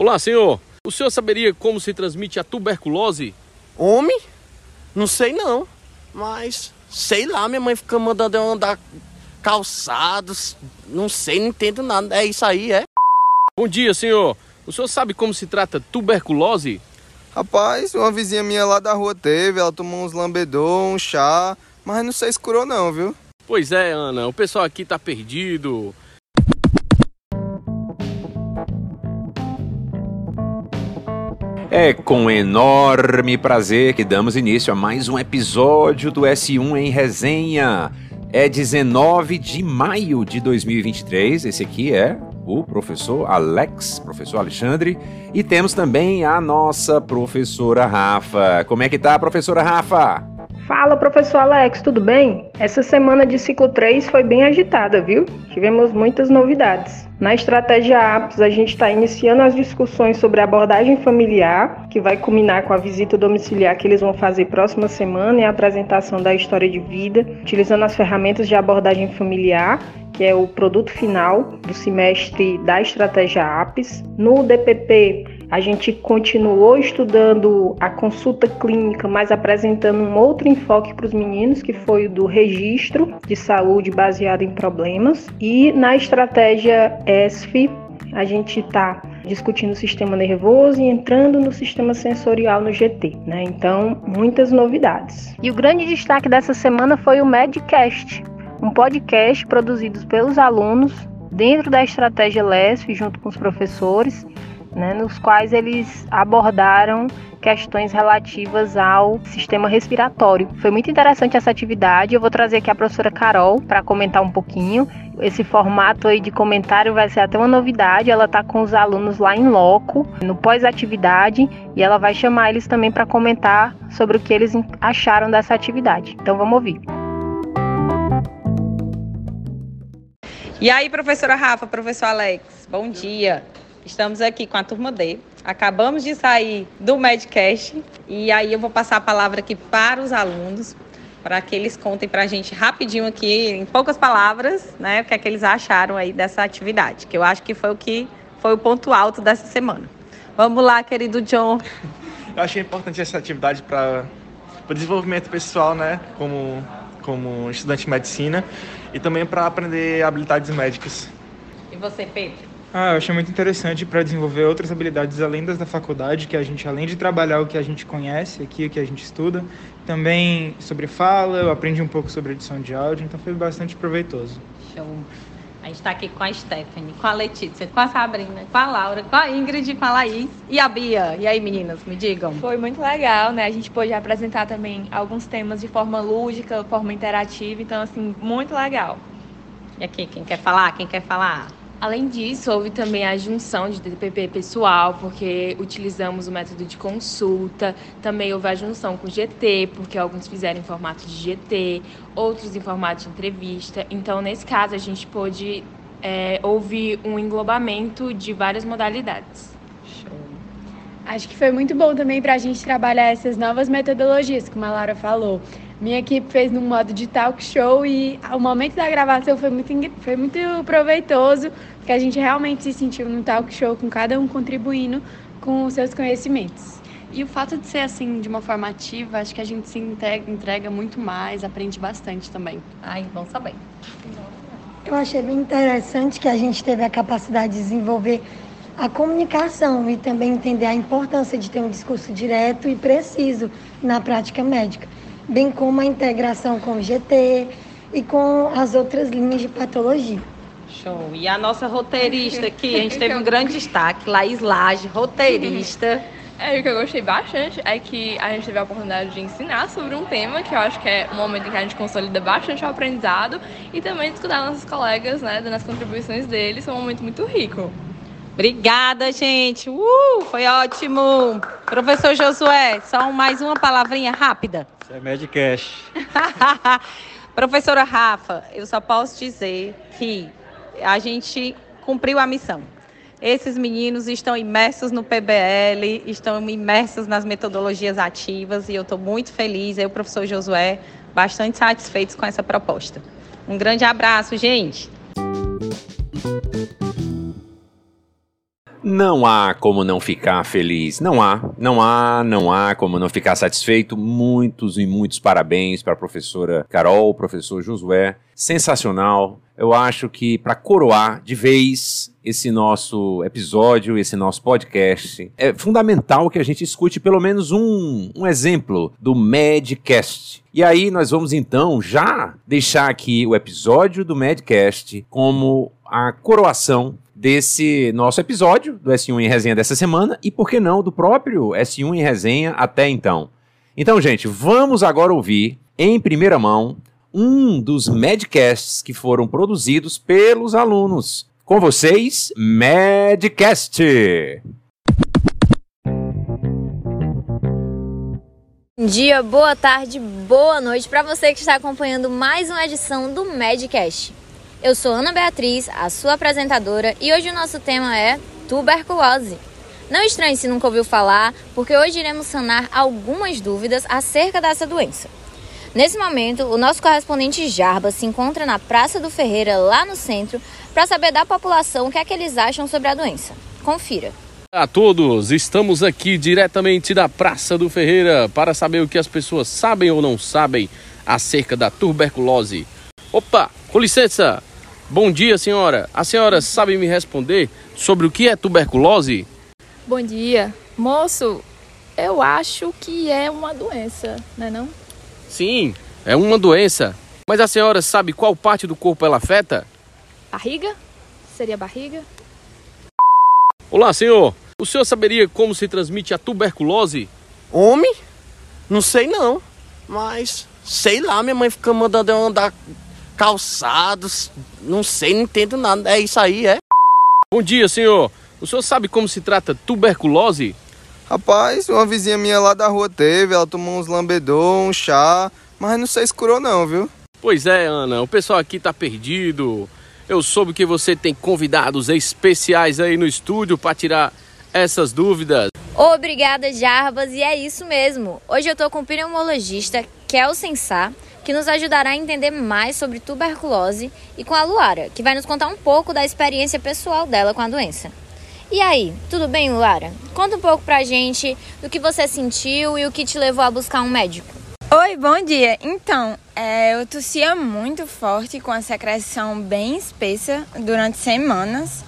Olá, senhor. O senhor saberia como se transmite a tuberculose? Homem? Não sei não. Mas, sei lá, minha mãe fica mandando eu andar calçados. Não sei, não entendo nada. É isso aí, é? Bom dia, senhor. O senhor sabe como se trata tuberculose? Rapaz, uma vizinha minha lá da rua teve, ela tomou uns lambedor, um chá, mas não sei se curou não, viu? Pois é, Ana, o pessoal aqui tá perdido. É com enorme prazer que damos início a mais um episódio do S1 em Resenha. É 19 de maio de 2023. Esse aqui é o professor Alex, professor Alexandre, e temos também a nossa professora Rafa. Como é que tá, professora Rafa? Fala, professor Alex, tudo bem? Essa semana de ciclo 3 foi bem agitada, viu? Tivemos muitas novidades. Na estratégia APS, a gente está iniciando as discussões sobre a abordagem familiar, que vai culminar com a visita domiciliar que eles vão fazer próxima semana e a apresentação da história de vida, utilizando as ferramentas de abordagem familiar que é o produto final do semestre da estratégia APS. No DPP, a gente continuou estudando a consulta clínica, mas apresentando um outro enfoque para os meninos, que foi o do registro de saúde baseado em problemas. E na estratégia ESF, a gente está discutindo o sistema nervoso e entrando no sistema sensorial no GT, né? Então, muitas novidades. E o grande destaque dessa semana foi o Medcast, um podcast produzido pelos alunos dentro da estratégia LESF, junto com os professores, né, nos quais eles abordaram questões relativas ao sistema respiratório. Foi muito interessante essa atividade. Eu vou trazer aqui a professora Carol para comentar um pouquinho. Esse formato aí de comentário vai ser até uma novidade. Ela está com os alunos lá em loco, no pós-atividade, e ela vai chamar eles também para comentar sobre o que eles acharam dessa atividade. Então vamos ouvir. E aí, professora Rafa, professor Alex, bom dia. Estamos aqui com a turma D. Acabamos de sair do Medcast e aí eu vou passar a palavra aqui para os alunos, para que eles contem para a gente rapidinho aqui, em poucas palavras, né, o que é que eles acharam aí dessa atividade, que eu acho que foi o que foi o ponto alto dessa semana. Vamos lá, querido John. Eu achei importante essa atividade para o desenvolvimento pessoal, né, como, como estudante de medicina, e também para aprender habilidades médicas. E você, Pedro? Ah, eu achei muito interessante para desenvolver outras habilidades além das da faculdade, que a gente, além de trabalhar o que a gente conhece aqui, o que a gente estuda, também sobre fala, eu aprendi um pouco sobre edição de áudio, então foi bastante proveitoso. Show. A gente está aqui com a Stephanie, com a Letícia, com a Sabrina, com a Laura, com a Ingrid, com a Laís e a Bia. E aí, meninas, me digam. Foi muito legal, né? A gente pôde apresentar também alguns temas de forma lúdica, forma interativa, então, assim, muito legal. E aqui, quem quer falar? Quem quer falar? Além disso, houve também a junção de DPP pessoal, porque utilizamos o método de consulta. Também houve a junção com GT, porque alguns fizeram em formato de GT, outros em formato de entrevista. Então, nesse caso, a gente pôde é, ouvir um englobamento de várias modalidades. Show. Acho que foi muito bom também para a gente trabalhar essas novas metodologias, como a Laura falou. Minha equipe fez num modo de talk show e o momento da gravação foi muito, foi muito proveitoso, porque a gente realmente se sentiu num talk show com cada um contribuindo com os seus conhecimentos. E o fato de ser assim, de uma forma ativa, acho que a gente se entrega, entrega muito mais, aprende bastante também. Ai, bom saber. Eu achei bem interessante que a gente teve a capacidade de desenvolver a comunicação e também entender a importância de ter um discurso direto e preciso na prática médica bem como a integração com o GT e com as outras linhas de patologia. Show. E a nossa roteirista aqui, a gente teve um grande destaque, Laís Lage, roteirista. É, o que eu gostei bastante é que a gente teve a oportunidade de ensinar sobre um tema que eu acho que é um momento em que a gente consolida bastante o aprendizado e também de escutar nossos colegas, né, dando as contribuições deles, foi um momento muito rico. Obrigada, gente. Uh, foi ótimo. Professor Josué, só mais uma palavrinha rápida. Isso é Medcash. Professora Rafa, eu só posso dizer que a gente cumpriu a missão. Esses meninos estão imersos no PBL, estão imersos nas metodologias ativas e eu estou muito feliz, eu, professor Josué, bastante satisfeitos com essa proposta. Um grande abraço, gente! Não há como não ficar feliz. Não há, não há, não há como não ficar satisfeito. Muitos e muitos parabéns para a professora Carol, professor Josué. Sensacional. Eu acho que para coroar de vez esse nosso episódio, esse nosso podcast, é fundamental que a gente escute pelo menos um, um exemplo do Madcast. E aí nós vamos então já deixar aqui o episódio do Madcast como a coroação desse nosso episódio do S1 em Resenha dessa semana e, por que não, do próprio S1 em Resenha até então. Então, gente, vamos agora ouvir em primeira mão um dos Madcasts que foram produzidos pelos alunos. Com vocês, Madcast! Bom dia, boa tarde, boa noite para você que está acompanhando mais uma edição do Madcast. Eu sou Ana Beatriz, a sua apresentadora, e hoje o nosso tema é tuberculose. Não estranhe se nunca ouviu falar, porque hoje iremos sanar algumas dúvidas acerca dessa doença. Nesse momento, o nosso correspondente Jarba se encontra na Praça do Ferreira, lá no centro, para saber da população o que é que eles acham sobre a doença. Confira. A todos, estamos aqui diretamente da Praça do Ferreira para saber o que as pessoas sabem ou não sabem acerca da tuberculose. Opa, com licença, Bom dia, senhora. A senhora sabe me responder sobre o que é tuberculose? Bom dia. Moço, eu acho que é uma doença, não é não? Sim, é uma doença. Mas a senhora sabe qual parte do corpo ela afeta? Barriga? Seria barriga? Olá, senhor. O senhor saberia como se transmite a tuberculose? Homem? Não sei não. Mas sei lá, minha mãe fica mandando eu andar calçados, não sei, não entendo nada. É isso aí, é? Bom dia, senhor. O senhor sabe como se trata tuberculose? Rapaz, uma vizinha minha lá da rua teve, ela tomou uns lambedor, um chá, mas não sei se curou não, viu? Pois é, Ana, o pessoal aqui tá perdido. Eu soube que você tem convidados especiais aí no estúdio para tirar essas dúvidas. Obrigada, Jarbas, e é isso mesmo. Hoje eu tô com o pneumologista Kel Sensá, que nos ajudará a entender mais sobre tuberculose, e com a Luara, que vai nos contar um pouco da experiência pessoal dela com a doença. E aí, tudo bem, Luara? Conta um pouco pra gente do que você sentiu e o que te levou a buscar um médico. Oi, bom dia. Então, é, eu tossia muito forte com a secreção bem espessa durante semanas.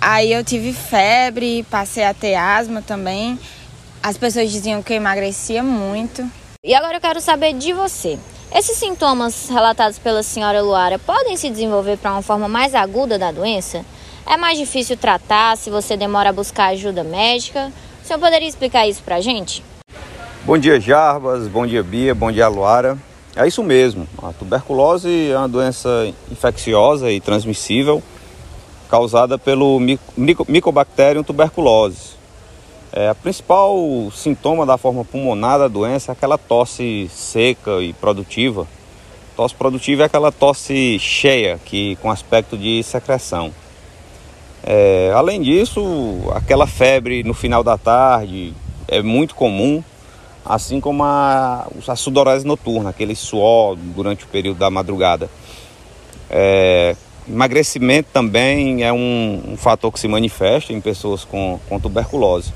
Aí eu tive febre, passei a ter asma também. As pessoas diziam que eu emagrecia muito. E agora eu quero saber de você. Esses sintomas relatados pela senhora Luara podem se desenvolver para uma forma mais aguda da doença? É mais difícil tratar se você demora a buscar ajuda médica? O senhor poderia explicar isso para a gente? Bom dia, Jarbas. Bom dia, Bia. Bom dia, Luara. É isso mesmo. A tuberculose é uma doença infecciosa e transmissível causada pelo Mycobacterium tuberculose. É, a principal sintoma da forma pulmonar da doença é aquela tosse seca e produtiva. Tosse produtiva é aquela tosse cheia, que com aspecto de secreção. É, além disso, aquela febre no final da tarde é muito comum, assim como a, a sudorese noturna, aquele suor durante o período da madrugada. É, emagrecimento também é um, um fator que se manifesta em pessoas com, com tuberculose.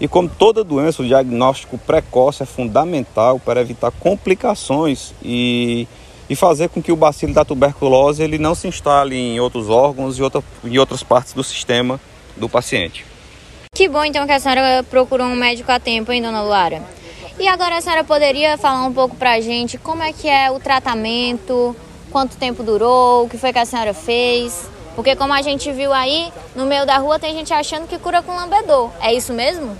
E como toda doença, o diagnóstico precoce é fundamental para evitar complicações e, e fazer com que o bacilo da tuberculose ele não se instale em outros órgãos e outra, outras partes do sistema do paciente. Que bom então que a senhora procurou um médico a tempo, hein, dona Luara? E agora a senhora poderia falar um pouco pra gente como é que é o tratamento, quanto tempo durou, o que foi que a senhora fez? Porque como a gente viu aí, no meio da rua tem gente achando que cura com lambedor. É isso mesmo?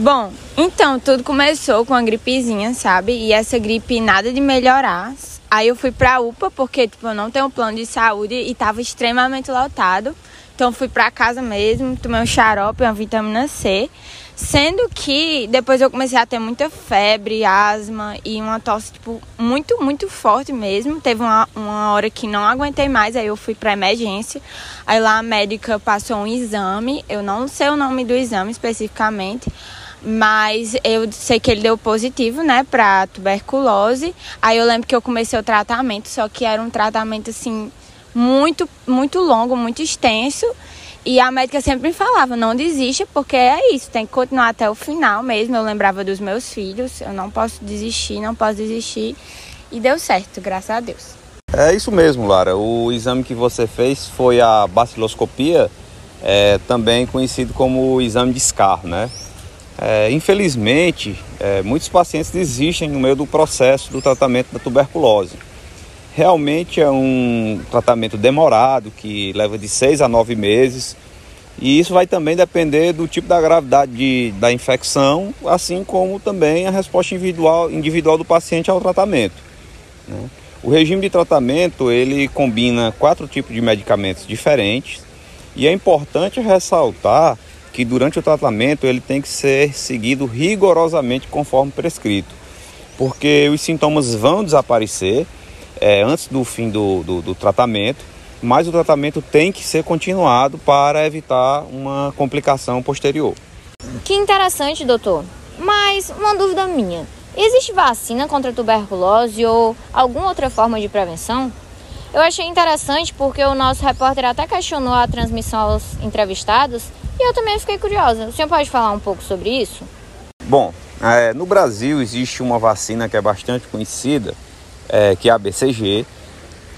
Bom, então tudo começou com uma gripezinha, sabe? E essa gripe nada de melhorar. Aí eu fui pra UPA porque tipo, eu não tenho plano de saúde e tava extremamente lotado. Então fui pra casa mesmo, tomei um xarope, uma vitamina C. Sendo que depois eu comecei a ter muita febre, asma e uma tosse, tipo, muito, muito forte mesmo. Teve uma, uma hora que não aguentei mais, aí eu fui pra emergência. Aí lá a médica passou um exame, eu não sei o nome do exame especificamente, mas eu sei que ele deu positivo, né, para tuberculose. Aí eu lembro que eu comecei o tratamento, só que era um tratamento assim muito muito longo, muito extenso. E a médica sempre me falava, não desista, porque é isso, tem que continuar até o final mesmo. Eu lembrava dos meus filhos, eu não posso desistir, não posso desistir. E deu certo, graças a Deus. É isso mesmo, Lara. O exame que você fez foi a baciloscopia, é, também conhecido como exame de SCAR, né? É, infelizmente, é, muitos pacientes desistem no meio do processo do tratamento da tuberculose. Realmente é um tratamento demorado, que leva de seis a nove meses, e isso vai também depender do tipo da gravidade de, da infecção, assim como também a resposta individual, individual do paciente ao tratamento. Né? O regime de tratamento ele combina quatro tipos de medicamentos diferentes e é importante ressaltar que durante o tratamento ele tem que ser seguido rigorosamente conforme prescrito, porque os sintomas vão desaparecer é, antes do fim do, do, do tratamento, mas o tratamento tem que ser continuado para evitar uma complicação posterior. Que interessante, doutor. Mas uma dúvida minha: existe vacina contra tuberculose ou alguma outra forma de prevenção? Eu achei interessante porque o nosso repórter até questionou a transmissão aos entrevistados e eu também fiquei curiosa. O senhor pode falar um pouco sobre isso? Bom, é, no Brasil existe uma vacina que é bastante conhecida, é, que é a BCG,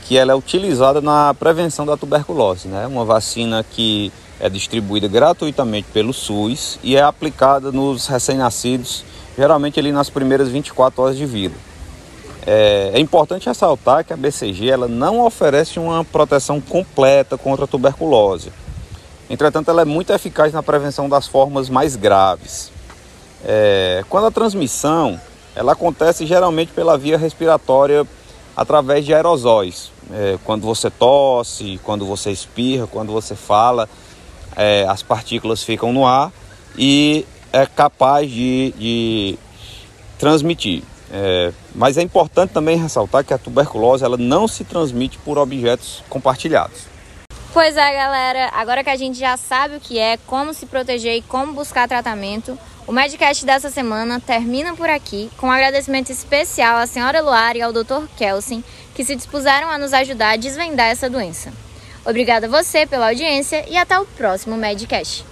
que ela é utilizada na prevenção da tuberculose, né? Uma vacina que é distribuída gratuitamente pelo SUS e é aplicada nos recém-nascidos, geralmente ali nas primeiras 24 horas de vida. É, é, importante ressaltar que a BCG ela não oferece uma proteção completa contra a tuberculose. Entretanto, ela é muito eficaz na prevenção das formas mais graves. É, quando a transmissão ela acontece geralmente pela via respiratória através de aerosóis. É, quando você tosse, quando você espirra, quando você fala, é, as partículas ficam no ar e é capaz de, de transmitir. É, mas é importante também ressaltar que a tuberculose ela não se transmite por objetos compartilhados. Pois é, galera. Agora que a gente já sabe o que é, como se proteger e como buscar tratamento, o Medcast dessa semana termina por aqui, com um agradecimento especial à senhora Luara e ao Dr. Kelsen, que se dispuseram a nos ajudar a desvendar essa doença. Obrigada a você pela audiência e até o próximo Medcast.